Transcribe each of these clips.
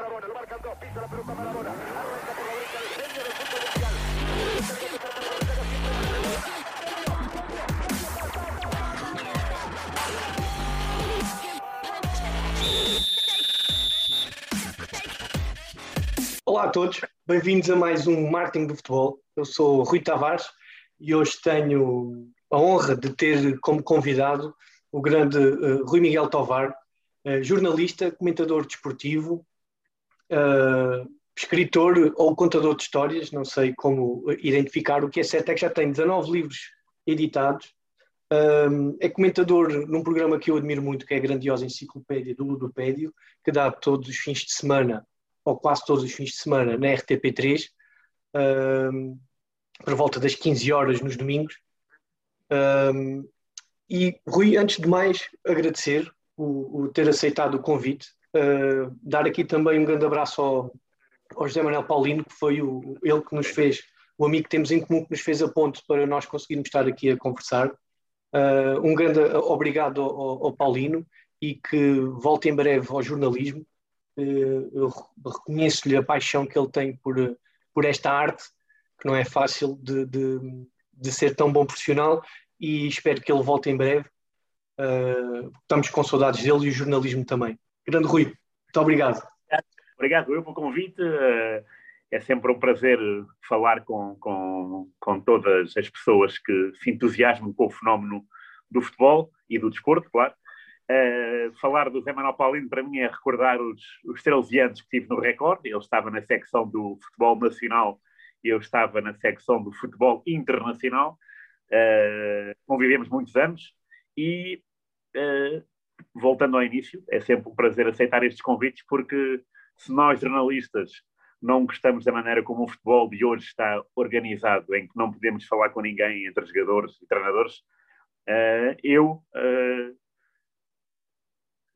Lo marcan dos, pisa la pelota arranca por la el genio del fútbol mundial. Olá a todos, bem-vindos a mais um Marketing do Futebol. Eu sou Rui Tavares e hoje tenho a honra de ter como convidado o grande uh, Rui Miguel Tovar, uh, jornalista, comentador desportivo, uh, escritor ou contador de histórias, não sei como identificar. O que é certo é que já tem 19 livros editados. é comentador num programa que eu admiro muito, que é a grandiosa Enciclopédia do Ludopédio, que dá todos os fins de semana ou quase todos os fins de semana, na RTP3, um, por volta das 15 horas nos domingos. Um, e, Rui, antes de mais, agradecer o, o ter aceitado o convite, uh, dar aqui também um grande abraço ao, ao José Manuel Paulino, que foi o, ele que nos fez, o amigo que temos em comum, que nos fez a ponte para nós conseguirmos estar aqui a conversar. Uh, um grande obrigado ao, ao Paulino e que volte em breve ao jornalismo eu reconheço-lhe a paixão que ele tem por, por esta arte, que não é fácil de, de, de ser tão bom profissional e espero que ele volte em breve. Uh, estamos com saudades dele e o jornalismo também. Grande Rui, muito obrigado. Obrigado eu pelo convite. Uh, é sempre um prazer falar com, com, com todas as pessoas que se entusiasmam com o fenómeno do futebol e do desporto, claro. Uh, falar do Zé Manuel Paulino para mim é recordar os, os 13 anos que tive no Record. Ele estava na secção do futebol nacional e eu estava na secção do futebol internacional. Uh, convivemos muitos anos e, uh, voltando ao início, é sempre um prazer aceitar estes convites porque se nós jornalistas não gostamos da maneira como o futebol de hoje está organizado, em que não podemos falar com ninguém entre jogadores e treinadores, eu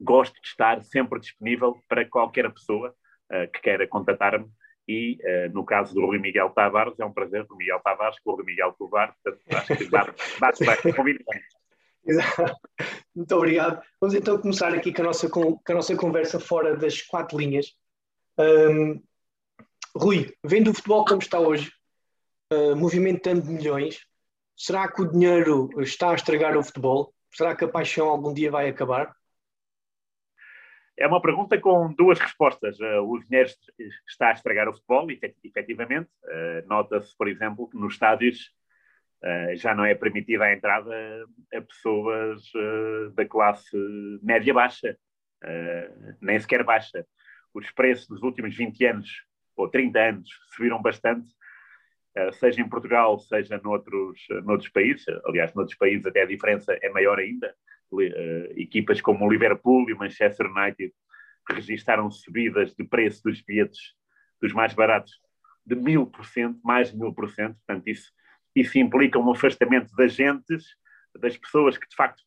gosto de estar sempre disponível para qualquer pessoa uh, que queira contatar-me e, uh, no caso do Rui Miguel Tavares, é um prazer, do Miguel Tavares com o Rui Miguel Tovar, portanto, acho que bate bem, Muito obrigado. Vamos então começar aqui com a nossa, com, a nossa conversa fora das quatro linhas. Um, Rui, vendo o futebol como está hoje, uh, movimentando milhões, será que o dinheiro está a estragar o futebol? Será que a paixão algum dia vai acabar? É uma pergunta com duas respostas. Uh, o dinheiro está a estragar o futebol, efetivamente. Uh, Nota-se, por exemplo, que nos estádios uh, já não é permitida a entrada a pessoas da classe média-baixa, nem sequer baixa. Os preços dos últimos 20 anos ou 30 anos subiram bastante, seja em Portugal, seja noutros, noutros países. Aliás, noutros países até a diferença é maior ainda uh, equipas como o Liverpool e o Manchester United registaram subidas de preço dos bilhetes dos mais baratos de mil por cento, mais de mil por cento. Portanto, isso, isso implica um afastamento das gentes, das pessoas que de facto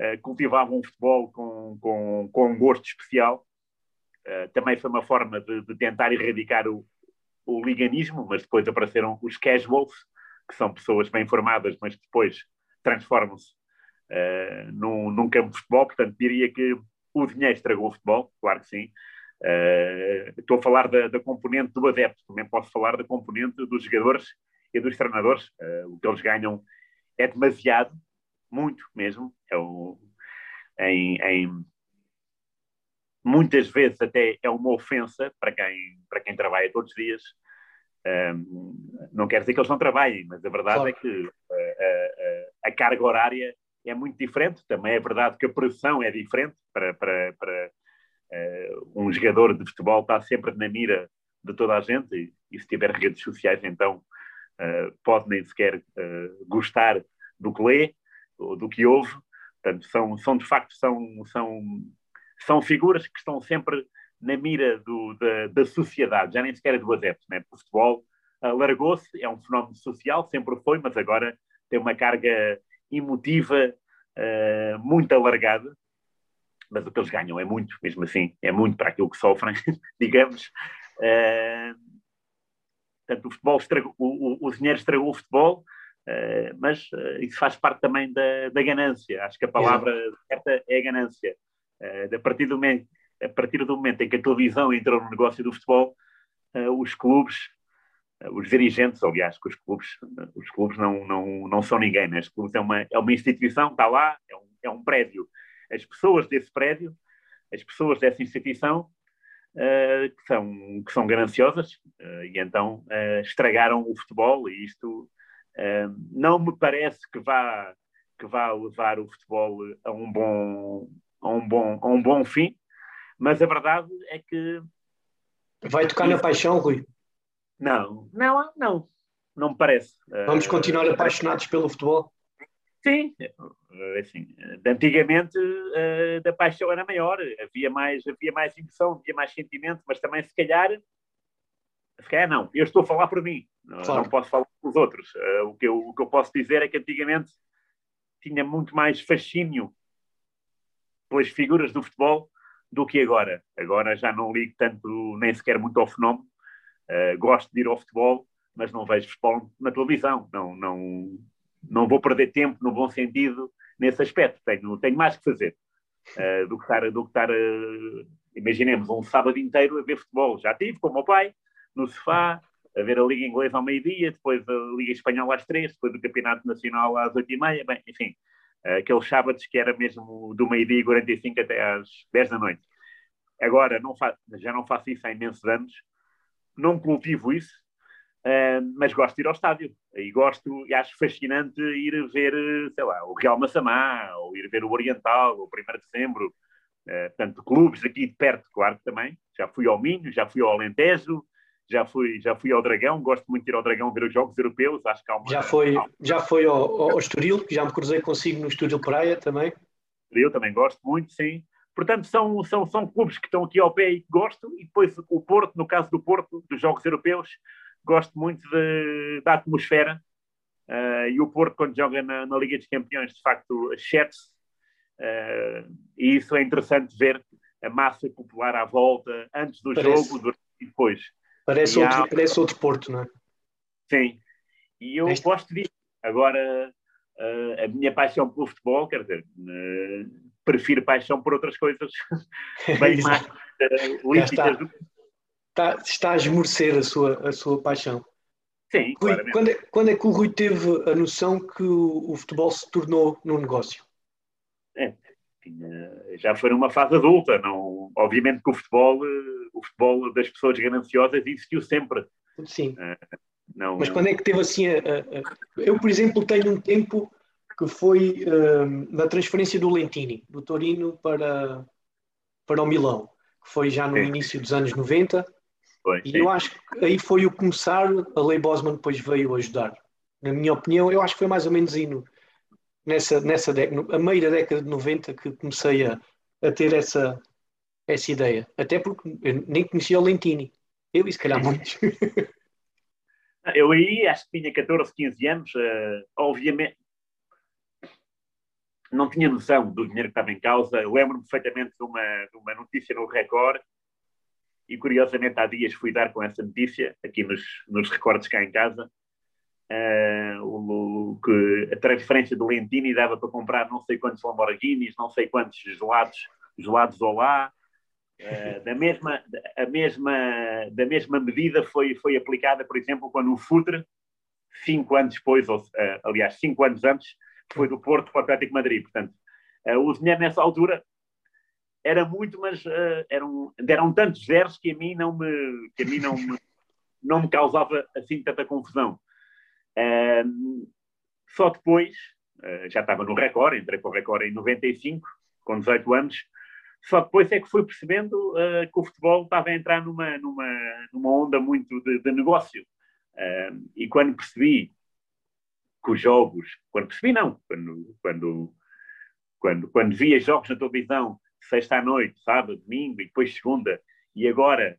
uh, cultivavam o futebol com, com, com um gosto especial. Uh, também foi uma forma de, de tentar erradicar o, o liganismo, mas depois apareceram os casuals, que são pessoas bem formadas, mas depois transformam-se uh, num, num campo de futebol, portanto diria que o dinheiro estragou o futebol, claro que sim. Uh, estou a falar da, da, componente do adepto, também posso falar da componente dos jogadores e dos treinadores. Uh, o que eles ganham é demasiado, muito mesmo. É o, em, em, muitas vezes até é uma ofensa para quem, para quem trabalha todos os dias. Um, não quer dizer que eles não trabalhem, mas a verdade claro. é que a, a, a, carga horária é muito diferente. Também é verdade que a pressão é diferente para, para, para uh, um jogador de futebol está sempre na mira de toda a gente e, e se tiver redes sociais então pode nem sequer uh, gostar do que lê ou do que ouve. Portanto, são, são de facto são, são, são figuras que estão sempre na mira do, da, da sociedade, já nem sequer é do adepto. Né? O futebol alargou-se, é um fenómeno social, sempre foi, mas agora tem uma carga emotiva uh, muito alargada, mas o que eles ganham é muito, mesmo assim, é muito para aquilo que sofrem, digamos. Uh, portanto, o futebol estragou, o, o, dinheiro estragou o futebol, uh, mas uh, isso faz parte também da, da, ganância. Acho que a palavra certa é a ganância. Uh, a partir do momento a partir do momento em que a televisão entrou no negócio do futebol, os clubes, os dirigentes, aliás, que os clubes, os clubes não, não, não são ninguém, né? os clubes é uma, é uma instituição, está lá, é um, é um prédio. As pessoas desse prédio, as pessoas dessa instituição, que, são, que são gananciosas, e então estragaram o futebol, e isto não me parece que vá, que vá levar o futebol a um bom, a um bom, a um bom fim, mas a verdade é que. Vai tocar na paixão, Rui? Não, não, não. Não me parece. Vamos continuar apaixonados pelo futebol? Sim, assim, antigamente a paixão era maior, havia mais, havia mais emoção, havia mais sentimento, mas também se calhar, se calhar não, eu estou a falar por mim, claro. não posso falar pelos outros. O que, eu, o que eu posso dizer é que antigamente tinha muito mais fascínio pelas figuras do futebol do que agora. Agora já não ligo tanto, nem sequer muito ao fenómeno. Uh, gosto de ir ao futebol, mas não vejo futebol na televisão. Não, não, não vou perder tempo, no bom sentido, nesse aspecto. Tenho, tenho mais que fazer uh, do que estar, do que estar uh, imaginemos, um sábado inteiro a ver futebol. Já tive com o meu pai, no sofá, a ver a Liga Inglesa ao meio-dia, depois a Liga Espanhola às três, depois o Campeonato Nacional às oito e meia, bem, enfim, aqueles sábados que era mesmo do meio-dia e 45 até às 10 da noite. Agora, não já não faço isso há imensos anos, não cultivo isso, uh, mas gosto de ir ao estádio. E gosto, e acho fascinante ir ver, sei lá, o Real Massamá, ou ir ver o Oriental, o 1 de Dezembro, uh, portanto, clubes aqui de perto, claro também. Já fui ao Minho, já fui ao Alentejo, já fui, já fui ao Dragão, gosto muito de ir ao Dragão ver os jogos europeus, acho que há uma... Já foi, já foi ao, ao Estoril, já me cruzei consigo no Estoril Praia também. Eu também gosto muito, sim. Portanto, são, são, são clubes que estão aqui ao pé e que gosto, e depois o Porto, no caso do Porto, dos jogos europeus, gosto muito de, da atmosfera, uh, e o Porto, quando joga na, na, Liga dos Campeões, de facto, achete-se, uh, e isso é interessante ver a massa popular à volta, antes do Parece. jogo, e depois. Parece, outro, há... parece outro Porto, não é? Sim. E eu este... gosto disso. Agora, uh, a minha paixão pelo futebol, quer dizer, uh, prefiro paixão por outras coisas bem mais uh, lícitas do está, está a esmorecer a sua, a sua paixão. Sim, Rui, quando, é, quando é que o Rui teve a noção que o, o futebol se tornou num negócio? É, já foi numa fase adulta. Não, obviamente que o futebol, o futebol das pessoas gananciosas existiu sempre. Sim. Uh, não, Mas quando é que teve assim? A, a, eu, por exemplo, tenho um tempo que foi uh, na transferência do Lentini, do Torino para, para o Milão, que foi já no sim. início dos anos 90. E sim. eu acho que aí foi o começar, a Lei Bosman depois veio ajudar. Na minha opinião, eu acho que foi mais ou menos aí no, nessa, nessa década, a meia da década de 90 que comecei a, a ter essa, essa ideia. Até porque eu nem conhecia o Lentini. Eu e se calhar muitos. Eu aí acho que tinha 14, 15 anos, uh, obviamente não tinha noção do dinheiro que estava em causa. Lembro-me perfeitamente de uma, de uma notícia no Record e curiosamente há dias fui dar com essa notícia aqui nos, nos recordes cá em casa uh, o, que a transferência do Lentini dava para comprar não sei quantos Lamborghinis, não sei quantos gelados, gelados Olá. Uh, da, mesma, a mesma, da mesma medida foi, foi aplicada, por exemplo, quando o Futre, cinco anos depois, ou, uh, aliás, cinco anos antes, foi do Porto para o Atlético Madrid. Portanto, o dinheiro nessa altura era muito, mas eram, deram tantos zeros que a mim não me, que a mim não me, não me causava assim tanta confusão. Uh, só depois, uh, já estava no Record, entrei para o Record em 95, com 18 anos, só depois é que fui percebendo uh, que o futebol estava a entrar numa, numa, numa onda muito de, de negócio. e quando percebi que os jogos, quando percebi não, quando, quando, quando, quando via jogos na televisão, sexta à noite, sábado, domingo e depois segunda, e agora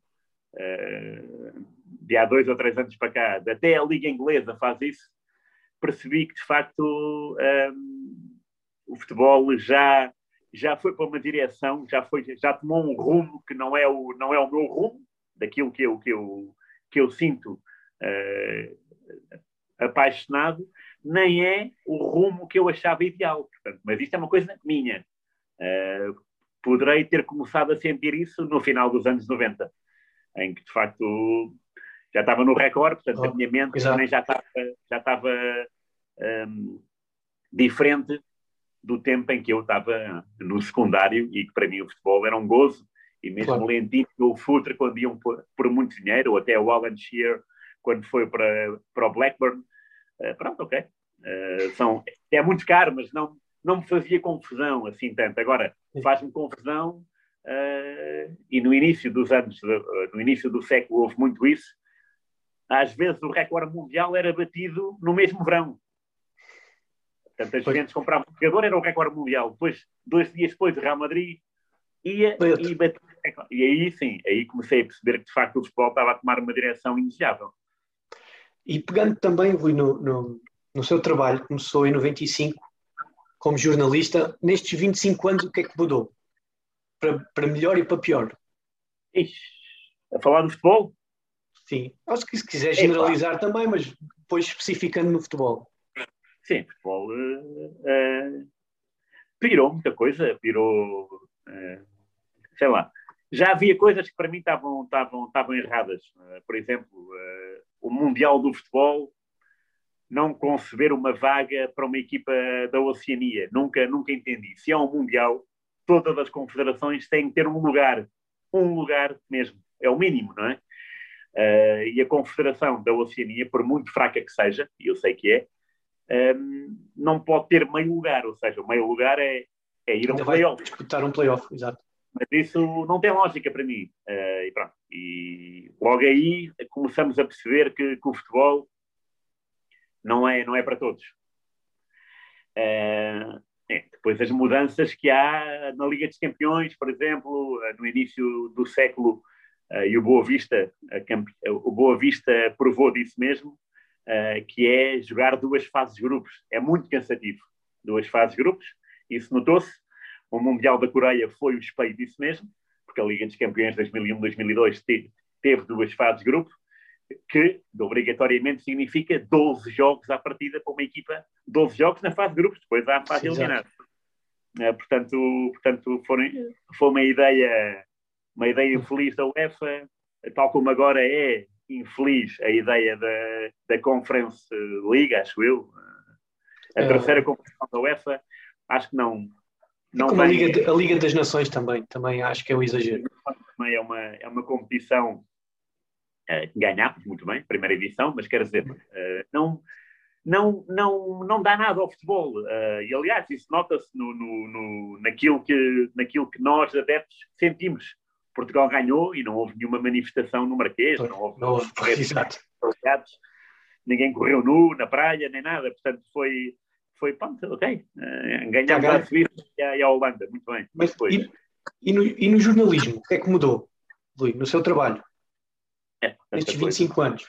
uh, de há dois ou três anos para cá, até a Liga Inglesa faz isso, percebi que de facto um, o futebol já já foi para uma direção, já foi já tomou um rumo que não é o não é o meu rumo daquilo que eu que eu que eu sinto uh, apaixonado, nem é o rumo que eu achava ideal. Portanto, mas isto é uma coisa minha. Uh, poderei ter começado a sentir isso no final dos anos 90, em que de facto já estava no recorde, portanto oh, a minha mente também já estava, já estava um, diferente do tempo em que eu estava no secundário e que para mim o futebol era um gozo e mesmo claro. o Lentino ou o Futre quando iam por, por, muito dinheiro ou até o Alan Shearer quando foi para, para o Blackburn uh, pronto, ok. Uh, são, é muito caro mas não, não me fazia confusão assim tanto. Agora faz-me confusão uh, e no início dos anos no início do século houve muito isso às vezes o recorde mundial era batido no mesmo verão Portanto, as Juventus compravam um jogador, era o recorde mundial. Depois, dois dias depois, o Real Madrid ia e batia. E aí sim, aí comecei a perceber que de facto o futebol estava a tomar uma direção indesejável. E pegando também, Rui, no, no, no seu trabalho, começou em 95 como jornalista, nestes 25 anos o que é que mudou? Para, para melhor e para pior? Ixi, a falar do futebol? Sim, acho que se quiser generalizar é, também, mas depois especificando no futebol. Sim, futebol uh, uh, pirou muita coisa, pirou, uh, sei lá. Já havia coisas que para mim estavam, estavam, estavam erradas. por exemplo, o Mundial do Futebol não conceber uma vaga para uma equipa da Oceania. Nunca, nunca entendi. Se é um Mundial, todas as confederações têm que ter um lugar. Um lugar mesmo. É o mínimo, não é? Uh, e a Confederação da Oceania, por muito fraca que seja, e eu sei que é, um, não pode ter meio lugar, ou seja, o meio lugar é, é ir a um playoff. Disputar um playoff, exato. Mas isso não tem lógica para mim. Uh, e, pronto. e logo aí começamos a perceber que, que o futebol não é, não é para todos. Uh, é, depois as mudanças que há na Liga dos Campeões, por exemplo, no início do século, uh, e o Boa Vista, o Boa Vista provou disso mesmo, que é jogar duas fases grupos. É muito cansativo. Duas fases grupos, isso notou-se. O Mundial da Coreia foi o espelho disso mesmo, porque a Liga dos Campeões 2001-2002 teve, teve duas fases de grupo, que obrigatoriamente significa 12 jogos à partida para uma equipa, 12 jogos na fase de grupos, depois há a fase eliminada. Uh, portanto, portanto foram, foi uma ideia, uma ideia infeliz da UEFA, tal como agora é infeliz a ideia da, da Conference League, acho eu, a é. terceira competição da UEFA, acho que não. não Como a, Liga, a Liga das Nações também, também acho que é um exagero. Também é uma, é uma competição uh, ganhámos muito bem, primeira edição, mas quer dizer, uh, não, não, não, não dá nada ao futebol. Uh, e aliás, isso nota-se no, no, no, naquilo, que, naquilo que nós, adeptos, sentimos. Portugal ganhou e não houve nenhuma manifestação no Marquês, não houve, não houve ninguém correu nu na praia, nem nada, portanto foi, foi pronto, ok, uh, ganhámos a Suíça e a, Holanda, muito bem. Mas, e, e, no, e no jornalismo, o que é que mudou, Luís, no seu trabalho, é, nestes 25 coisa. anos?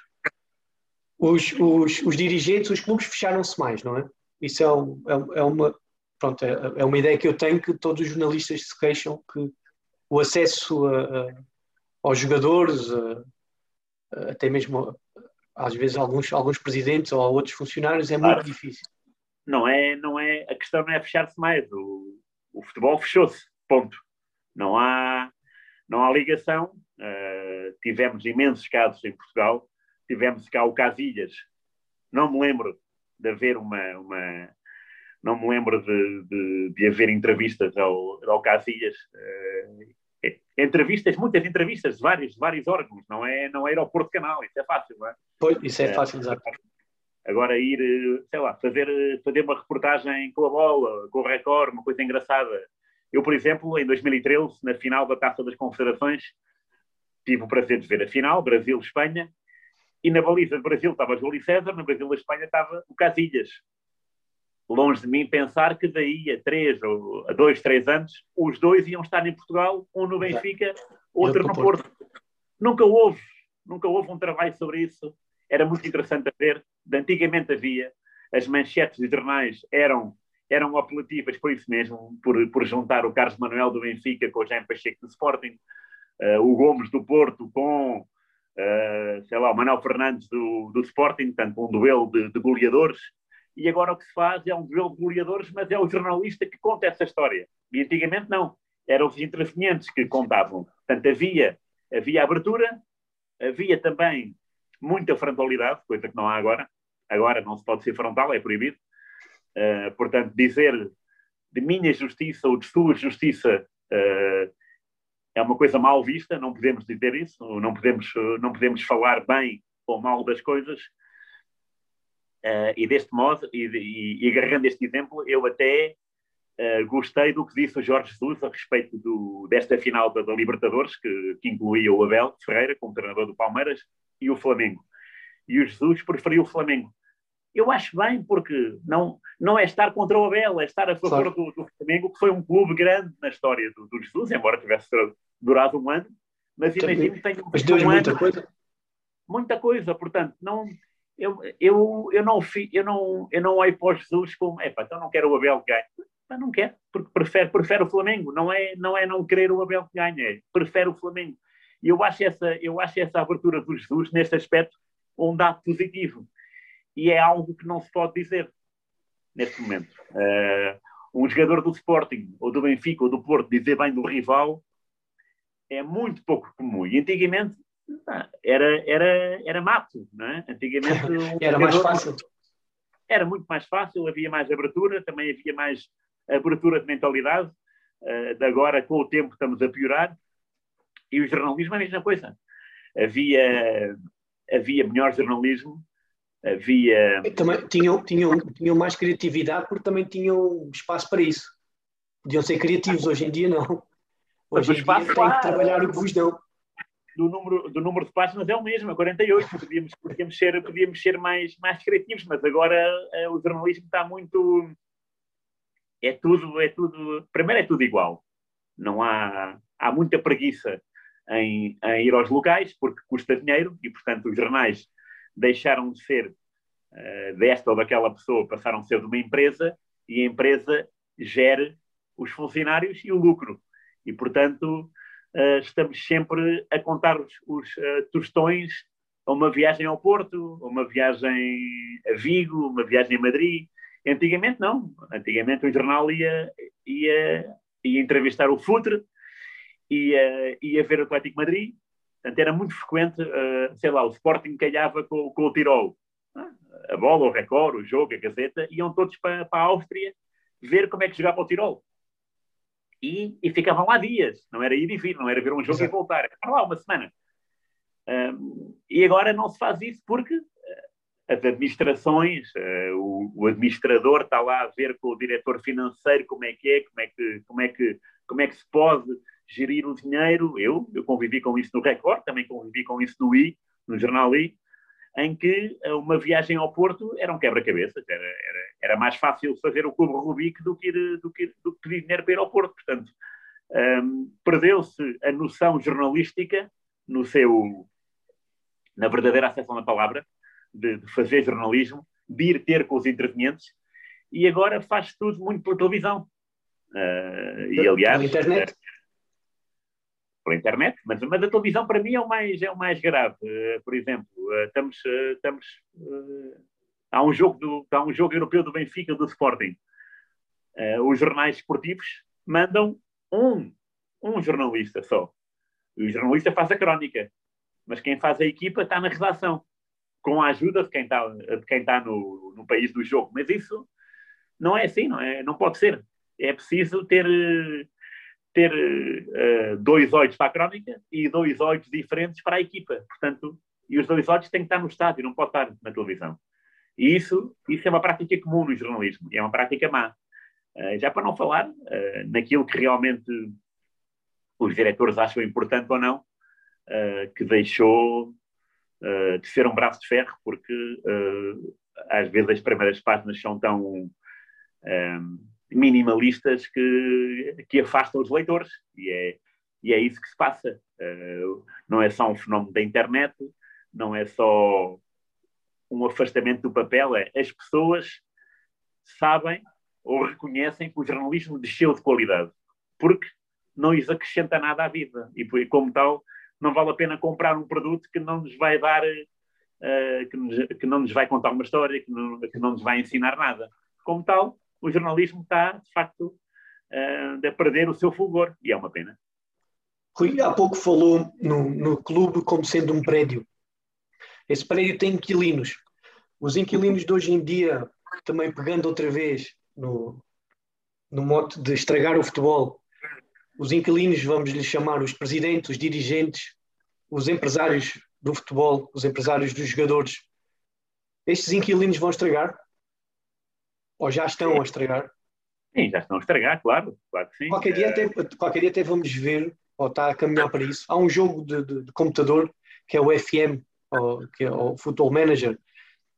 Os, os, os dirigentes, os clubes fecharam-se mais, não é? Isso é, um, é, é uma pronto, é, é, uma ideia que eu tenho que todos os jornalistas se queixam que o acesso a, a, aos jogadores, a, até mesmo às vezes alguns, alguns presidentes ou outros funcionários, é claro. muito difícil. Não é, não é, a questão não é fechar-se mais, o, o futebol fechou-se, ponto. Não há, não há ligação. Uh, tivemos imensos casos em Portugal, tivemos cá o Casilhas, não me lembro de haver uma, uma não me lembro de, de, de haver entrevistas ao, ao Casilhas. Uh, entrevistas, muitas entrevistas de vários, vários órgãos, não é, não é aeroporto canal, isso é fácil, não é? Pois, isso é, é fácil, exato. Agora ir, sei lá, fazer, fazer uma reportagem com a bola, com o recorde, uma coisa engraçada. Eu, por exemplo, em 2013, na final da Taça das Confederações, tive o prazer de ver a final, Brasil-Espanha, e na baliza do Brasil estava Júlio César, na Brasil da Espanha estava o Casilhas longe de mim pensar que daí a três ou a dois, três anos, os dois iam estar em Portugal, um no Benfica, outro no Porto. Nunca houve, nunca houve um trabalho sobre isso. Era muito interessante a ver. De antigamente havia, as manchetes de jornais eram eram apelativas por isso mesmo, por, por juntar o Carlos Manuel do Benfica com o Jaime Pacheco do Sporting, o Gomes do Porto com, uh, sei lá, o Manuel Fernandes do, do Sporting, portanto, um duelo de, de goleadores, e agora o que se faz é um duelo de goleadores, mas é o jornalista que conta essa história. E antigamente não. eram os intervenientes que contavam. Portanto, havia, havia abertura, havia também muita frontalidade, coisa que não há agora. Agora não se pode ser frontal, é proibido. Uh, portanto, dizer de minha justiça ou de sua justiça uh, é uma coisa mal vista, não podemos dizer isso, não podemos, não podemos falar bem ou mal das coisas. Uh, e deste modo, e, e, e, agarrando este exemplo, eu até uh, gostei do que disse o Jorge Jesus a respeito do, desta final da, da Libertadores, que, que, incluía o Abel Ferreira como treinador do Palmeiras e o Flamengo. E o Jesus preferiu o Flamengo. Eu acho bem, porque não, não é estar contra o Abel, é estar a favor do, do, Flamengo, que foi um clube grande na história do, do Jesus, embora tivesse durado um ano. Mas imagino que tenha um, um muita ano, coisa. Muita coisa, portanto, não, eu, eu, eu, não, eu, não, eu não olho para o Jesus como, epá, então não quero o Abel que ganhe. Mas não quero, porque prefere, prefere o Flamengo. Não é, não é não querer o Abel que ganhe, é prefere o Flamengo. E eu acho essa, eu acho essa abertura do Jesus, neste aspecto, um dado positivo. E é algo que não se pode dizer neste momento. Uh, um jogador do Sporting, ou do Benfica, ou do Porto, dizer bem do rival é muito pouco comum. E antigamente era, era, era mato, não é? Antigamente um era mais fácil. Era muito mais fácil, havia mais abertura, também havia mais abertura de mentalidade. Uh, de agora, com o tempo, estamos a piorar. E o jornalismo é a mesma coisa. Havia, havia melhor jornalismo, havia. Também tinham, tinham, tinham mais criatividade porque também tinham espaço para isso. Podiam ser criativos, hoje em dia não. Hoje em dia tem que trabalhar o que vos dão do número, do número de páginas é o mesmo, é 48. Podíamos, podíamos, ser, podíamos ser mais, mais criativos, mas agora uh, o jornalismo está muito. É tudo, é tudo. Primeiro é tudo igual. Não há, há muita preguiça em, em ir aos locais, porque custa dinheiro e, portanto, os jornais deixaram de ser uh, desta ou daquela pessoa, passaram a ser de uma empresa e a empresa gera os funcionários e o lucro. E, portanto, uh, estamos sempre a contar os, os uh, tostões a uma viagem ao Porto, a uma viagem a Vigo, uma viagem a Madrid. Antigamente não. Antigamente o jornal ia, ia, ia entrevistar o Futre, ia, ia ver o Atlético Madrid. Portanto, era muito frequente, uh, sei lá, o Sporting calhava com, com o Tirol. A bola, o recorde, o jogo, a Gazeta, iam todos para, para a Áustria ver como é que jogava o Tirol e, e, ficavam lá dias, não era ir e vir, não era ver um jogo Exato. e voltar, ficavam lá uma semana. Um, e agora não se faz isso porque eh, as administrações, uh, o, o, administrador está lá a ver com o diretor financeiro como é que é, como é que, como é que, como é que se pode gerir o dinheiro. Eu, eu convivi com isso no Record, também convivi com isso no I, no jornal I, em que eh, uma viagem ao Porto era um quebra-cabeças, era, era, era, mais fácil fazer o Clube Rubik do que, ir, do que, do que pedir dinheiro para ir ao Porto. Portanto, um, perdeu-se a noção jornalística no seu, na verdadeira acessão da palavra, de, de, fazer jornalismo, de ir ter com os intervenientes, e agora faz tudo muito pela televisão. Uh, e aliás, internet. Pela internet, mas, mas a televisão para mim é o mais, é o mais grave. Uh, por exemplo, uh, estamos, uh, estamos há, um jogo do, há um jogo europeu do Benfica, do Sporting. os jornais esportivos mandam um, um jornalista só. O jornalista faz a crónica, mas quem faz a equipa está na redação, com a ajuda de quem está, de quem está no, no país do jogo. Mas isso não é assim, não, é, não pode ser. É preciso ter ter uh, dois olhos para a crónica e dois olhos diferentes para a equipa. Portanto, e os dois olhos têm que estar no estádio, não pode estar na televisão. E isso, isso é uma prática comum no jornalismo, é uma prática má. Uh, já para não falar uh, naquilo que realmente os diretores acham importante ou não, que deixou de ser um braço de ferro, porque às vezes as primeiras páginas são tão minimalistas que, que afastam os leitores. E é, e é isso que se passa. Uh, não é só um fenómeno da internet, não é só um afastamento do papel, é as pessoas sabem ou reconhecem que o jornalismo desceu de qualidade, porque não lhes acrescenta nada à vida. E, como tal, não vale a pena comprar um produto que não nos vai dar, uh, que, nos, que, não nos vai contar uma história, que não, que não nos vai ensinar nada. Como tal, o jornalismo está, de facto, uh, a perder o seu fulgor, e é uma pena. Rui, há pouco falou no, no clube como sendo um prédio. Esse prédio tem inquilinos. Os inquilinos de hoje em dia, também pegando outra vez no, no mote de estragar o futebol, os inquilinos, vamos lhes chamar os presidentes, os dirigentes, os empresários do futebol, os empresários dos jogadores, estes inquilinos vão estragar? Ou já estão a estragar? Sim, já estão a estragar, claro, claro que sim. Qualquer dia, até, qualquer dia até vamos ver ou está a caminhar para isso. Há um jogo de, de, de computador que é o FM, ou, que é o Football Manager.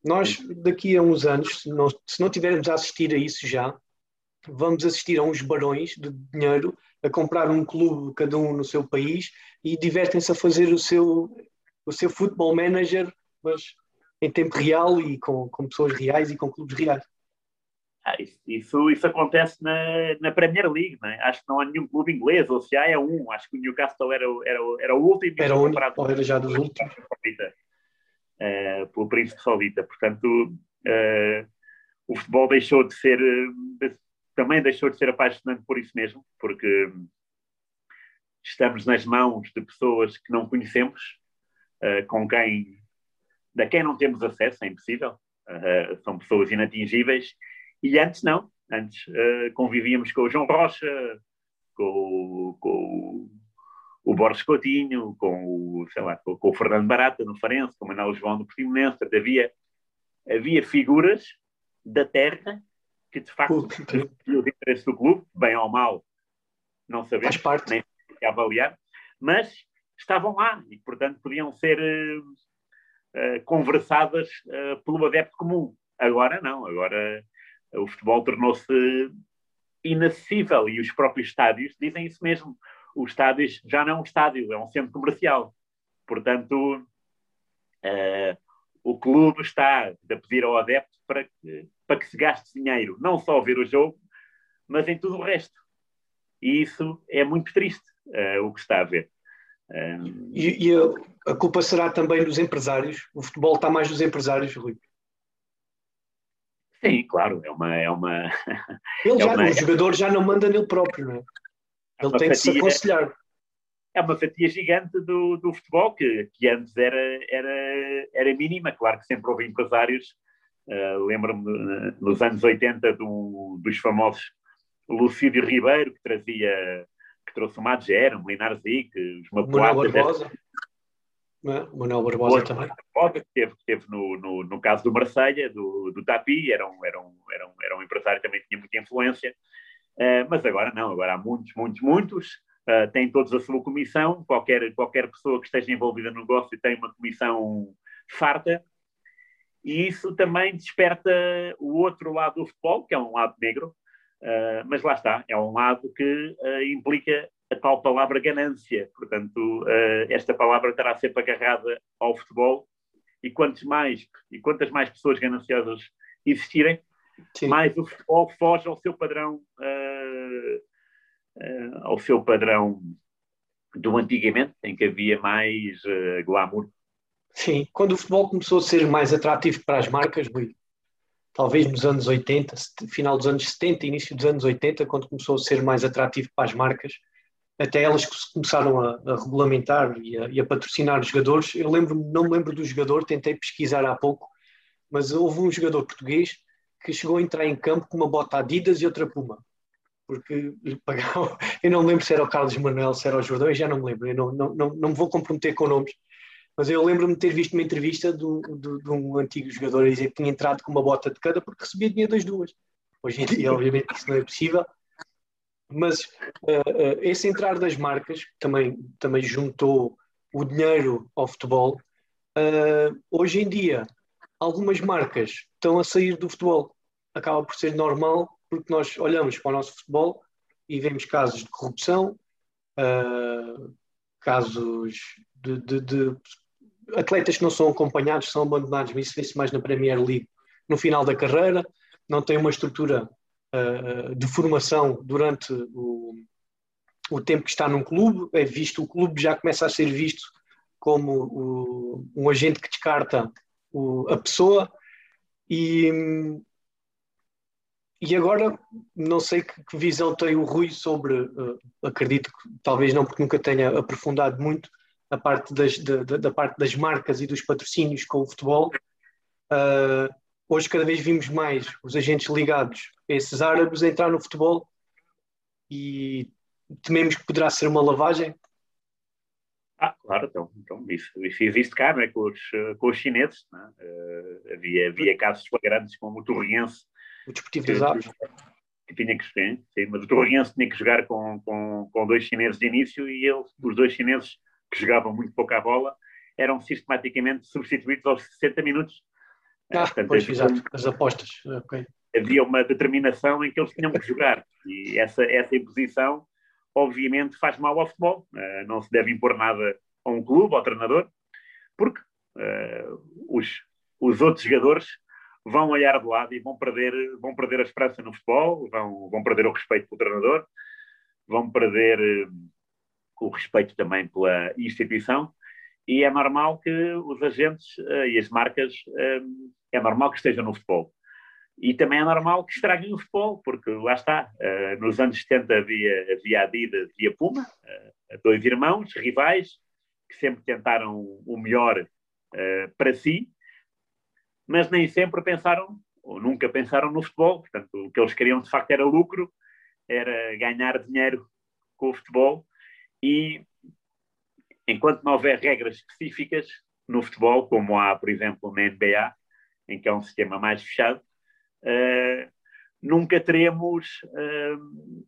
Nós, daqui a uns anos, se não, se não tivermos a assistir a isso já, vamos assistir a uns barões de dinheiro a comprar um clube, cada um no seu país, e divertem-se a fazer o seu, o seu Football Manager, mas em tempo real e com, com pessoas reais e com clubes reais. Ah, isso, isso, acontece na, na Premier League, não é? Acho que não há nenhum clube inglês, ou se há é um. Acho que o Newcastle era, era, era o último. Era o único, era já dos últimos. Uh, pelo Príncipe Saudita. Portanto, uh, o futebol deixou de ser, de, também deixou de ser apaixonante por isso mesmo, porque estamos nas mãos de pessoas que não conhecemos, uh, com quem, da quem não temos acesso, é impossível. são pessoas inatingíveis e antes não, antes uh, convivíamos com o João Rocha, com, com o, Borges Coutinho, com o, sei lá, com, com, o Fernando Barata no Farense, com o Manuel João do Portimonense, havia, havia figuras da terra que de facto tinham o interesse do clube, bem ou mal, não sabemos, Faz parte. nem avaliar, mas estavam lá e, portanto, podiam ser uh, uh, conversadas uh, pelo adepto comum. Agora não, agora o futebol tornou-se inacessível e os próprios estádios dizem isso mesmo. Os estádios já não é um estádio, é um centro comercial. Portanto, uh, o clube está a pedir ao adepto para que, para que se gaste dinheiro, não só ver o jogo, mas em tudo o resto. E isso é muito triste, uh, o que está a ver. Um... E, e a, a, culpa será também dos empresários? O futebol está mais dos empresários, Rui? Sim, claro, é uma. É uma Ele é já, uma, o jogador já não manda nele próprio, não é? é Ele tem fatia, que se aconselhar. É uma fatia gigante do, do futebol, que, que antes era, era, era mínima. Claro que sempre houve empresários. Uh, Lembro-me nos anos 80 do, dos famosos Lucídio Ribeiro, que trazia que trouxe o Madger, o Linares Zic, os Mapuatas. É? O Manuel Barbosa também. Barbosa, que esteve, esteve no, no, no, caso do Marselha, do, do Tapi, era um, era, um, era, um, era um empresário que também tinha muita influência. Uh, mas agora não, agora há muitos, muitos, muitos. Uh, têm todos a sua comissão. Qualquer, qualquer pessoa que esteja envolvida no negócio tem uma comissão farta. E isso também desperta o outro lado do futebol, que é um lado negro. Uh, mas lá está, é um lado que implica a tal palavra ganância. Portanto, uh, esta palavra terá sempre agarrada ao futebol e quantas mais, e quantas mais pessoas gananciosas existirem, Sim. mais o futebol foge ao seu padrão, uh, uh, ao seu padrão do antigamente, em que havia mais glamour. Sim, quando o futebol começou a ser mais atrativo para as marcas, talvez nos anos 80, final dos anos 70, início dos anos 80, quando começou a ser mais atrativo para as marcas, até elas que se começaram a, a regulamentar e a, e a, patrocinar os jogadores. Eu lembro não me lembro do jogador, tentei pesquisar há pouco, mas houve um jogador português que chegou a entrar em campo com uma bota Adidas e outra Puma. Porque lhe pagavam. Eu não lembro se era o Carlos Manuel, se era o Jordão, eu já não me lembro. Eu não, não, não, não me vou comprometer com nomes. Mas eu lembro-me de ter visto uma entrevista do, do, de um antigo jogador a dizer que tinha entrado com uma bota de cada porque recebia dinheiro das duas. Hoje em dia, obviamente, isso não é possível mas uh, uh, esse entrar das marcas também, também juntou o dinheiro ao futebol. Uh, hoje em dia, algumas marcas estão a sair do futebol. Acaba por ser normal, porque nós olhamos para o nosso futebol e vemos casos de corrupção, casos de, de, de, atletas que não são acompanhados, são abandonados, isso vê-se mais na Premier League no final da carreira, não tem uma estrutura uh, de formação durante o, o tempo que está num clube, é visto, o clube já começa a ser visto como o, um agente que descarta o, a pessoa e, e agora, não sei que, que, visão tem o Rui sobre, uh, acredito que talvez não, porque nunca tenha aprofundado muito a parte das, da, da, parte das marcas e dos patrocínios com o futebol. Uh, hoje, cada vez vimos mais os agentes ligados a esses árabes entrar no futebol e tememos que poderá ser uma lavagem. Ah, claro, então, então isso, isso existe cá, não é? Com os, com os chineses, uh, havia, havia casos flagrantes como o Torriense o Desportivo das Aves. Que tinha que sim, sim, mas o Torriense tinha que jogar com, com, com dois chineses de início e eles, os dois chineses que jogavam muito pouco a bola, eram sistematicamente substituídos aos 60 minutos. Ah, Portanto, pois, exato, as apostas. Okay. Havia uma determinação em que eles tinham que jogar e essa, essa imposição, obviamente, faz mal ao futebol. Uh, não se deve impor nada a um clube, ao treinador, porque uh, os, os outros jogadores vão olhar de lado e vão perder, vão perder a esperança no futebol, vão, vão perder o respeito pelo treinador, vão perder uh, o respeito também pela instituição. E é normal que os agentes uh, e as marcas, é normal que estejam no futebol. E também é normal que estraguem o futebol, porque lá está, nos anos 70 havia, havia Adidas e a Puma, dois irmãos, rivais, que sempre tentaram o melhor para si, mas nem sempre pensaram, ou nunca pensaram no futebol. Portanto, o que eles queriam de facto era lucro, era ganhar dinheiro com o futebol e enquanto não houver regras específicas no futebol, como há, por exemplo, na NBA, em que é um sistema mais fechado, uh, nunca teremos uh,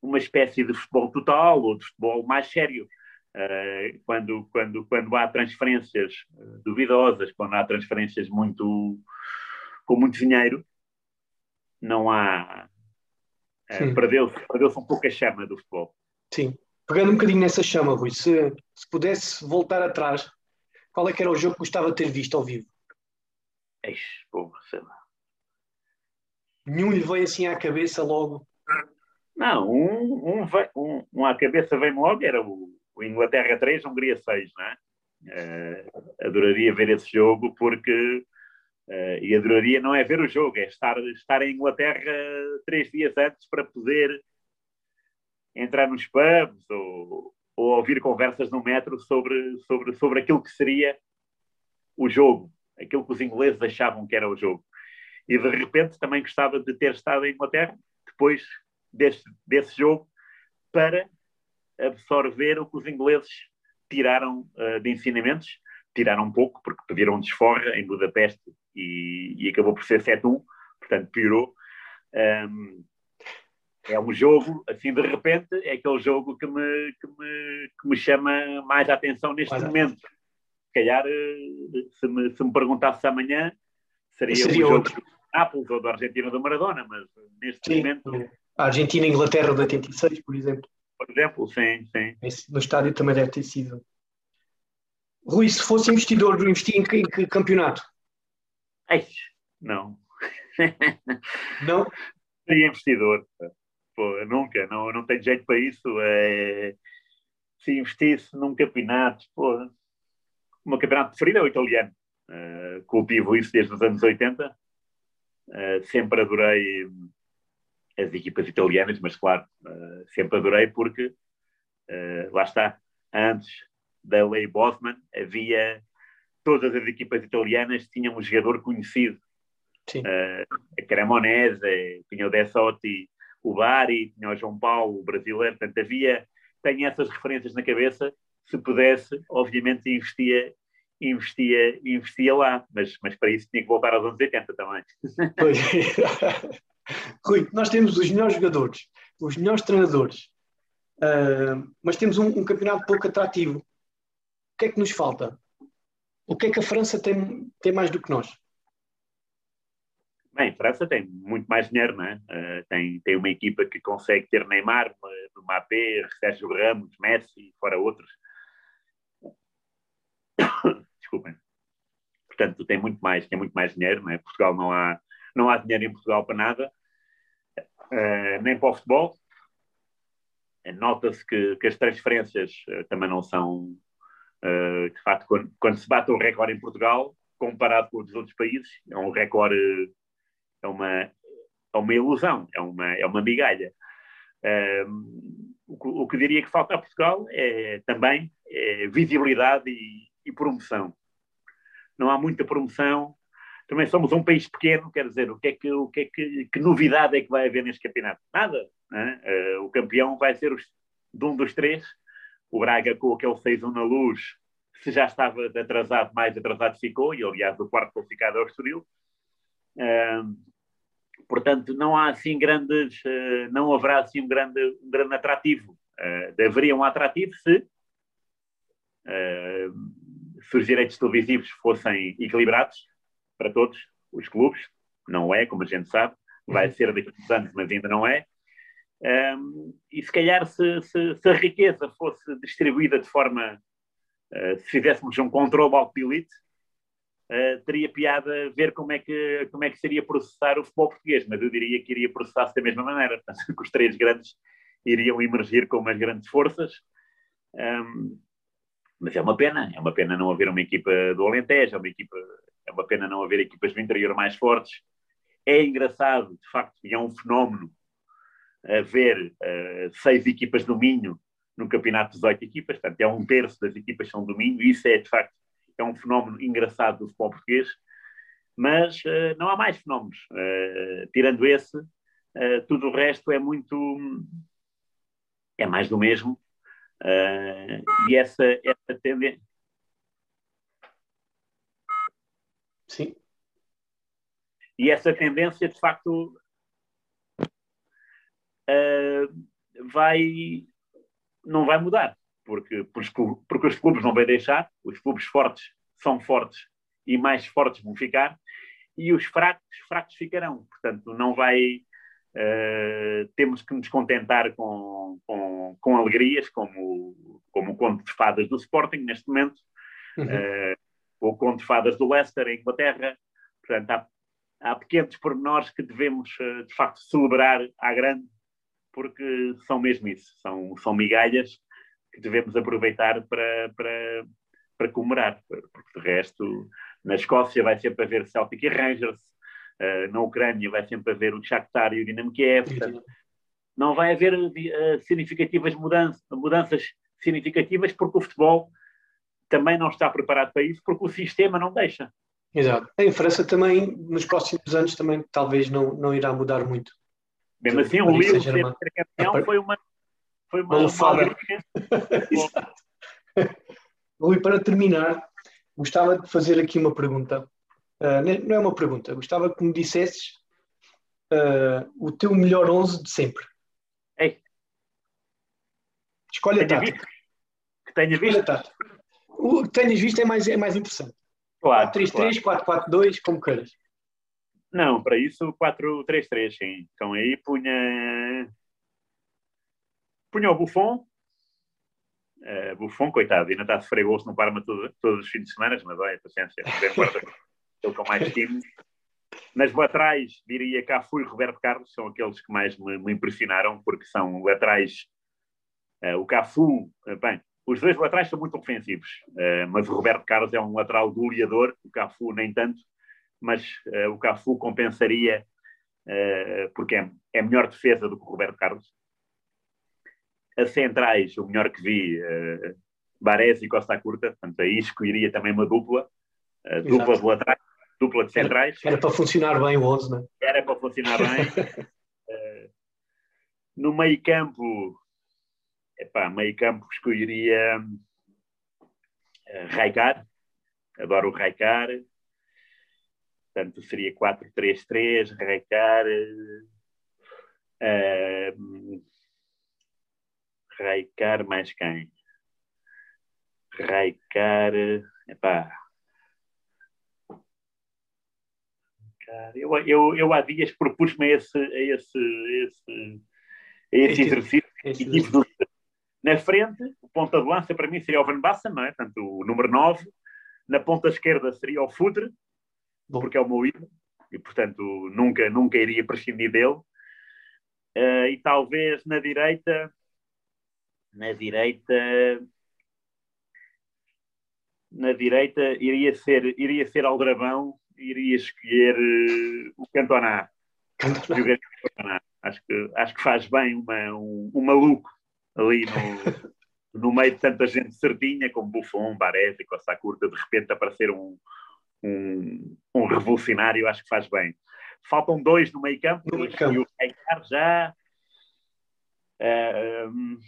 uma espécie de futebol total ou de futebol mais sério. Uh, quando, quando, quando há transferências duvidosas, quando há transferências muito com muito dinheiro, não há. Uh, Perdeu-se perdeu um pouco a chama do futebol. Sim. Pegando um bocadinho nessa chama, Rui, se, se pudesse voltar atrás, qual é que era o jogo que gostava de ter visto ao vivo? Eixe, sei lá. Nenhum lhe veio assim à cabeça logo? Não, um, um, um, um à cabeça vem logo, era o, o Inglaterra 3, Hungria 6, não é? Uh, adoraria ver esse jogo porque uh, e adoraria não é ver o jogo, é estar, estar em Inglaterra três dias antes para poder entrar nos pubs ou, ou ouvir conversas no metro sobre, sobre, sobre aquilo que seria o jogo, aquilo que os ingleses achavam que era o jogo. E de repente também gostava de ter estado em Inglaterra depois desse, desse jogo para absorver o que os ingleses tiraram uh, de ensinamentos. Tiraram um pouco, porque pediram um desforra em Budapeste e, e acabou por ser 7-1, portanto piorou. Um, é um jogo, assim de repente, é aquele jogo que me, que me, que me chama mais a atenção neste momento. Calhar, eh, se me, se me perguntasse amanhã, seria, seria um outro. Nápoles ou da Argentina do Maradona, mas neste Sim. momento. A Argentina-Inglaterra de 86, por exemplo por exemplo, sim, sim. no estádio também deve ter sido. Rui, se fosse investidor, investir em que, em que campeonato? Ai, não. Não? Seria investidor. Pô, nunca, não, não tenho jeito para isso. É... Se investisse num campeonato, pô, o meu campeonato preferido é o italiano. Uh, cultivo isso desde os anos 80. Uh, eh, sempre adorei as equipas italianas, mas claro, uh, sempre adorei porque, lá está, antes da lei Bosman havia todas as equipas italianas tinham um jogador conhecido. Sim. A Cremonese, tinha o Dessotti, o Bari, tinha o João Paulo, o brasileiro, portanto havia, tenho essas referências na cabeça, se pudesse, obviamente investia investia, investia lá, mas, mas para isso tinha que voltar aos anos 80 também. Pois. Rui, nós temos os melhores jogadores, os melhores treinadores, uh, mas temos um, um, campeonato pouco atrativo. O que é que nos falta? O que é que a França tem, tem mais do que nós? Bem, a França tem muito mais dinheiro, não é? Uh, tem, tem uma equipa que consegue ter Neymar, Mbappé, Sérgio Ramos, Messi, fora outros. Desculpem. Portanto, tem muito mais, tem muito mais dinheiro, não é? Portugal não há, não há dinheiro em Portugal para nada. Uh, nem para o futebol. Nota-se que, que, as transferências uh, também não são. Uh, de facto, quando, quando, se bate o recorde em Portugal, comparado com os outros países, é um recorde. É uma, é uma ilusão, é uma, é uma migalha. Um, o, que, o, que diria que falta a Portugal é também é visibilidade e, e, promoção. Não há muita promoção. Também somos um país pequeno, quer dizer, o que é que, o que, é que, que novidade é que vai haver neste campeonato? Nada. Uh, o campeão vai ser os, de um dos três. O Braga com aquele 6-1 na luz, se já estava atrasado, mais atrasado ficou, e aliás o quarto qualificado é o Estoril. Uh, portanto, não há assim grandes, uh, não haverá assim um grande, um grande atrativo. Uh, um atrativo se, uh, se os direitos televisivos fossem equilibrados para todos os clubes. Não é, como a gente sabe, vai uhum. ser daqui a uns anos, mas ainda não é. Um, e se calhar se, se, se, a riqueza fosse distribuída de forma, uh, se fizéssemos um controle ao elite, uh, teria piada ver como é, que, como é que seria processar o futebol português, mas eu diria que iria processar-se da mesma maneira, portanto, que os três grandes iriam emergir com umas grandes forças. Um, mas é uma pena, é uma pena não haver uma equipa do Alentejo, é uma, equipa, é uma pena não haver equipas do interior mais fortes. É engraçado, de facto, e é um fenómeno haver uh, seis equipas do Minho no campeonato de 18 equipas, portanto é um terço das equipas são do Minho, e isso é de facto é um fenómeno engraçado do futebol português, mas uh, não há mais fenómenos. Uh, tirando esse, tudo o resto é muito. é mais do mesmo. E essa, essa tendência. Sim. E essa tendência, de facto, vai, não vai mudar porque, porque os clubes não vão deixar, os clubes fortes são fortes e mais fortes vão ficar, e os fracos, fracos ficarão. Portanto, não vai. Uh, temos que nos contentar com, com, com, alegrias, como, como o conto de fadas do Sporting, neste momento, uhum. uh, o conto de fadas do Leicester, em Inglaterra. Portanto, há, há pequenos pormenores que devemos, uh, de facto, celebrar à grande, porque são mesmo isso, são, são migalhas que devemos aproveitar para, para, para comemorar, porque de resto, na Escócia vai sempre haver Celtic e Rangers, uh, na Ucrânia vai sempre haver o Shakhtar e o Dinamo Kiev, portanto, não vai haver uh, significativas mudanças, mudanças significativas porque o futebol também não está preparado para isso, porque o sistema não deixa. Exato. Em França também, nos próximos anos, também talvez não, não irá mudar muito. Mesmo assim, o Lille ser campeão foi uma foi uma, uma Rui, para terminar, gostava de fazer aqui uma pergunta. Uh, não é uma pergunta, gostava que me dissesses uh, o teu melhor 11 de sempre. Ei. Escolha a tática. Que tenha visto. O que tenhas visto é mais, é mais interessante. Claro. 4-3-3, claro. 4-4-2, como queiras. Não, para isso 4-3-3, sim. Então aí punha punha o Buffon, uh, Buffon, coitado, ainda está a sofrer gols no Parma todo, todos os fins de semana, mas olha, paciência, com mais time. Nas laterais, diria Cafu e Roberto Carlos, são aqueles que mais me, me impressionaram, porque são laterais. Uh, o Cafu, uh, bem, os dois laterais são muito ofensivos, uh, mas o Roberto Carlos é um lateral goleador, o Cafu nem tanto, mas o Cafu compensaria, porque é, é melhor defesa do que o Roberto Carlos, as centrais, o melhor que vi, uh, Baresi e Costa Curta, portanto aí escolheria também uma dupla, uh, dupla de laterais, dupla de centrais. Era, era, para funcionar bem o 11, não é? Era para funcionar bem. uh, no meio campo, epá, meio campo escolheria uh, Raikar, adoro o Raikar, portanto seria 4-3-3, Raikar... Uh, Raikar mais quem? Raikar. Epá. Eu, eu, eu há dias propus-me a esse, a esse, a esse, a esse exercício esse... e tive Na frente, o ponta de lança para mim seria o Van Bassen, não é? Portanto, o número 9. Na ponta esquerda seria o Futre, porque é o meu ídolo, e portanto nunca, nunca iria prescindir dele. Uh, e talvez na direita na direita na direita iria ser iria ser Aldrabão iria escolher uh, o Cantona Cantona. Acho que, acho que faz bem uma, um, um maluco ali no, no meio de tanta gente certinha, como Buffon, Baresi, Costa Curta, de repente aparecer um, um, um revolucionário, acho que faz bem. Faltam dois no meio campo, No meio e campo. o Reicard já. eh, hum,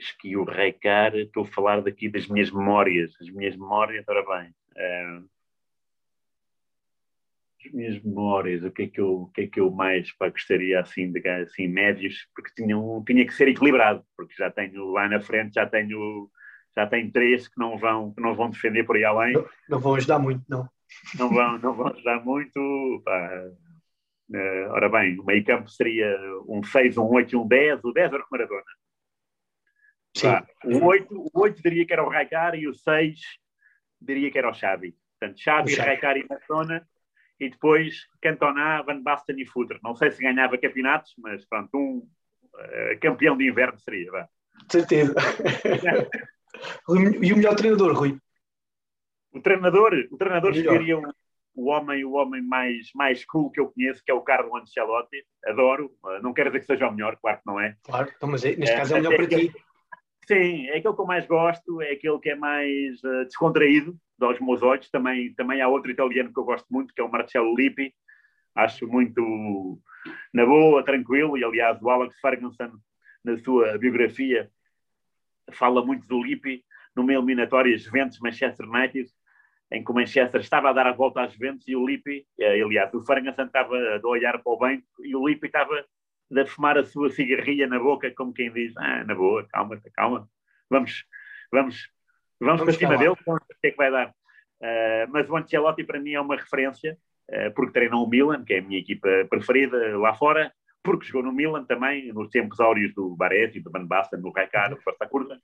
acho que o Reicard, estou a falar daqui das minhas memórias. As minhas memórias, ora bem. eh, as minhas memórias, o que é que eu, o que é que eu mais pá, gostaria assim de ganhar, assim médios, porque tinham, tinha que ser equilibrado, porque já tenho lá na frente, já tenho já tenho três que não vão que não vão defender por aí além, Não, não vão ajudar muito, não. não vão não vão ajudar muito. Pá. Eh, ora bem, o meio campo seria um 6, um 8 e um 10, o 10 era o Maradona. Sim. Pá, o 8, o 8 diria que era o Raikar e o 6 diria que era o Xavi. Portanto, Xavi. Raikar e Maradona e depois Cantona, Van Basten e Futter. Não sei se ganhava campeonatos, mas pronto, um eh, campeão de inverno seria. Vá. De certeza. e o melhor treinador, Rui? O treinador, o treinador escolheria um- o homem, o homem mais, mais cool que eu conheço, que é o Carlo Ancelotti. Adoro. Uh, Não quero dizer que seja o melhor, claro que não é. Claro, então, mas é- neste É, caso é o melhor é para ti. Sim, é aquele que eu mais gosto, é aquele que é mais uh, descontraído, aos meus olhos. Também, também há outro italiano que eu gosto muito, que é o Marcello Lippi. Acho muito na boa, tranquilo. E, aliás, o Alex Ferguson, na sua biografia, fala muito do Lippi numa eliminatória Juventus-Manchester United, em que o Manchester estava a dar a volta às Juventus e o Lippi, eh, aliás, o Ferguson estava a olhar para o banco e o Lippi estava a fumar a sua cigarrilha na boca, como quem diz, ah, na boa, calma, calma, vamos, vamos, vamos, Vamos para cima dele, que é que vai dar. Uh, mas o Ancelotti para mim é uma referência, uh, porque treinou o Milan, que é a minha equipa preferida lá fora, porque jogou no Milan também, nos tempos áureos do Baresi, do Van Basten, do Raikkonen, do Costa Curta.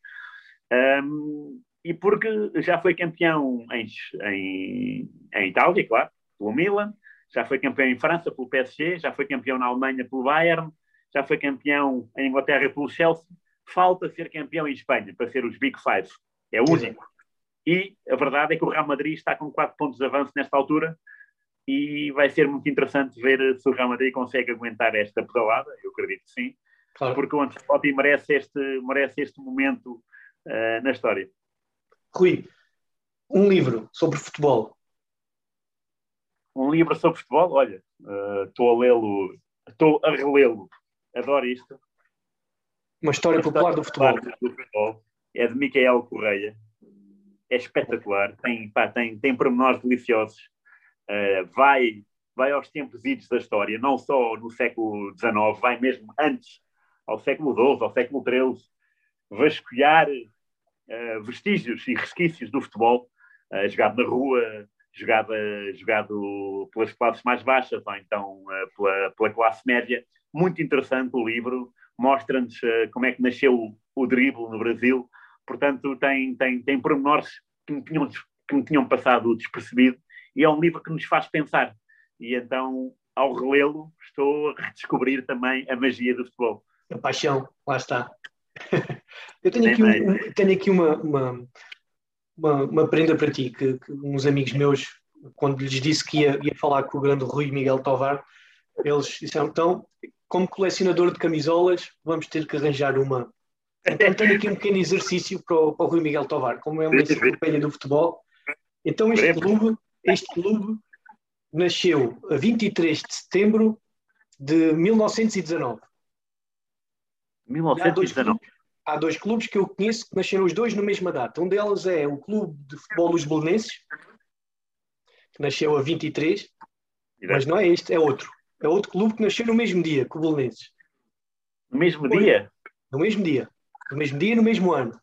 Um, e porque já foi campeão em, em, em Itália, claro, pelo Milan, já foi campeão em França pelo PSG, já foi campeão na Alemanha pelo Bayern, já foi campeão em Inglaterra pelo Chelsea. Falta ser campeão em Espanha para ser os Big Five. É o único. E a verdade é que o Real Madrid está com 4 pontos de avanço nesta altura e vai ser muito interessante ver se o Real Madrid consegue aguentar esta pedalada. Eu acredito que sim, Claro. porque o Ancelotti merece este, merece este momento uh, na história. Rui, um livro sobre futebol. Um livro sobre futebol, olha, estou uh, a lê-lo, estou a relê-lo, adoro isto. Uma história popular do futebol. do futebol. É de Micael Correia, é espetacular, tem, pá, tem, tem pormenores deliciosos, uh, vai, vai aos tempos idos da história, não só no século XIX, vai mesmo antes, ao século XII, ao século XIII, vasculhar uh, vestígios e resquícios do futebol, uh, jogado na rua, jogado, jogado pelas classes mais baixas ou então pela, pela classe média. Muito interessante o livro, mostra-nos como é que nasceu o, o drible no Brasil. Portanto, tem, tem, tem pormenores que me, tinham, que me tinham passado despercebido e é um livro que nos faz pensar. E então, ao relê-lo, estou a redescobrir também a magia do futebol. A paixão, lá está. Eu tenho aqui, um, tenho aqui uma, uma, uma, uma, prenda para ti, que, que, uns amigos meus, quando lhes disse que ia, ia falar com o grande Rui Miguel Tovar, eles disseram, então, como colecionador de camisolas, vamos ter que arranjar uma. Então tenho aqui um pequeno exercício para o, para o Rui Miguel Tovar, como é uma enciclopédia do futebol. Então este clube, este clube nasceu a 23 de setembro de 1919. 1919. Há dois, clubes, há dois clubes que eu conheço que nasceram os dois na mesma data. Um deles é o Clube de Futebol dos Belenenses, que nasceu a 23, Exato. mas não é este, é outro. É outro clube que nasceu no mesmo dia que o Belenenses. No mesmo foi, dia? No mesmo dia. No mesmo dia, no mesmo ano.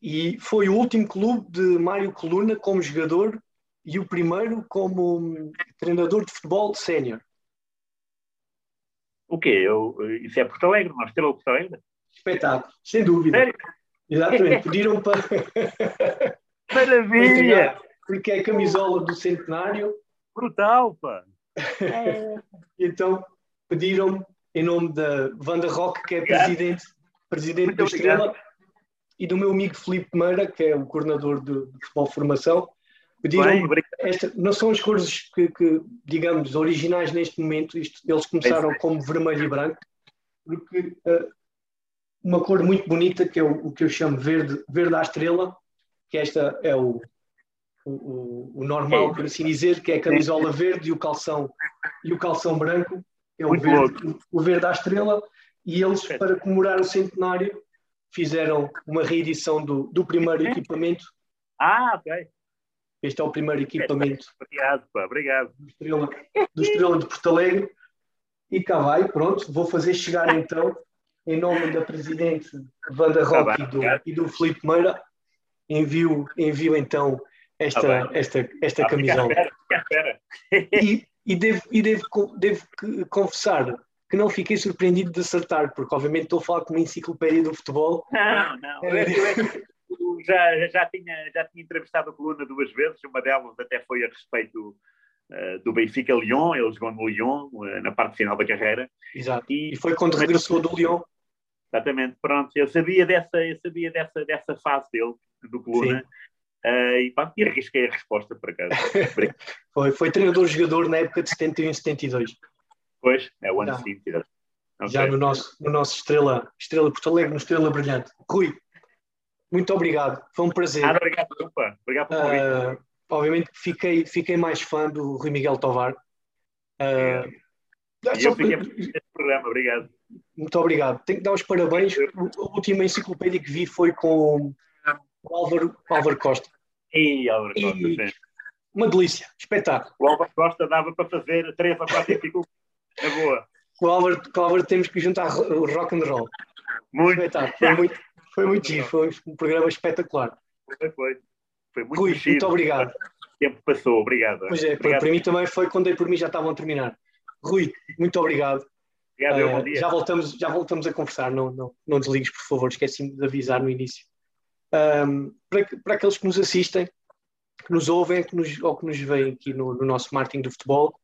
E foi o último clube de Mário Coluna como jogador e o primeiro como treinador de futebol sénior. O quê? Eu, isso é Porto Alegre? Nós temos Porto Alegre? Espetáculo, sem dúvida. Sério? Exatamente. Pediram para. Maravilha! Porque é a camisola do centenário. Brutal, pá! então pediram em nome da Wanda Rock, que é presidente, presidente do Estrela, e do meu amigo Felipe Meira, que é o coordenador de, de futebol formação, Pediram esta, não são as cores que, que, digamos, originais neste momento, isto, eles começaram como vermelho e branco, porque uh, uma cor muito bonita, que é o, o, que eu chamo verde, verde à estrela, que esta é o, o, o normal, por assim dizer, que é a camisola verde e o calção, e o calção branco, é o verde, o verde à estrela, e eles, para comemorar o centenário, fizeram uma reedição do, do primeiro equipamento. Ah, ok. Este é o primeiro equipamento. Obrigado, pá, obrigado. Do Estrela, do Estrela de Porto Alegre. E cá vai, pronto, vou fazer chegar então, em nome da Presidente Wanda Roque e do, e do Felipe Meira, envio, envio então esta, esta, esta camisola. E, e, devo, e devo, devo confessar que não fiquei surpreendido de acertar, porque obviamente estou a falar com uma enciclopédia do futebol. Não, não. É... já, já, tinha, já tinha entrevistado a coluna duas vezes, uma delas até foi a respeito uh, do Benfica Lyon, ele jogou no Lyon uh, na parte final da carreira. Exato. E, e foi quando regressou do Lyon. Exatamente, pronto. Eu sabia dessa, eu sabia dessa, dessa fase dele, do coluna. Uh, e, pá, e arrisquei a resposta para cá. foi, foi treinador-jogador na época de 71 e 72. Pois, é o ano seguinte. Já no nosso, no nosso Estrela, Estrela Porto Alegre, no Estrela Brilhante. Rui, muito obrigado, foi um prazer. Obrigado, opa. obrigado pelo convite. Uh, obviamente fiquei, fiquei mais fã do Rui Miguel Tovar. Uh, e eu fiquei neste programa, obrigado. Muito obrigado. Tenho que dar os parabéns. A última enciclopédia que vi foi com o Álvaro, Álvaro Costa. E Álvaro Costa, e... sim. Uma delícia, espetáculo. O Álvaro Costa dava para fazer três ou quatro enciclopédias é boa. Com o Álvaro, com o Álvaro temos que juntar o rock and roll. Muito. Foi muito, foi muito giro, foi um programa espetacular. Foi, foi. Foi muito Rui, muito obrigado. O tempo passou, obrigado. Pois é, obrigado. para mim também foi quando dei por mim já estavam a terminar. Rui, muito obrigado. Obrigado, uh, bom dia. Já voltamos, já voltamos a conversar, não, não, não desligues, por favor, esqueci-me de avisar no início. Um, para, para aqueles que nos assistem, que nos ouvem que nos, ou que nos veem aqui no, no nosso marketing do futebol,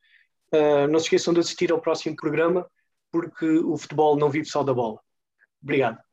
Uh, não se esqueçam de assistir ao próximo programa, porque o futebol não vive só da bola. Obrigado.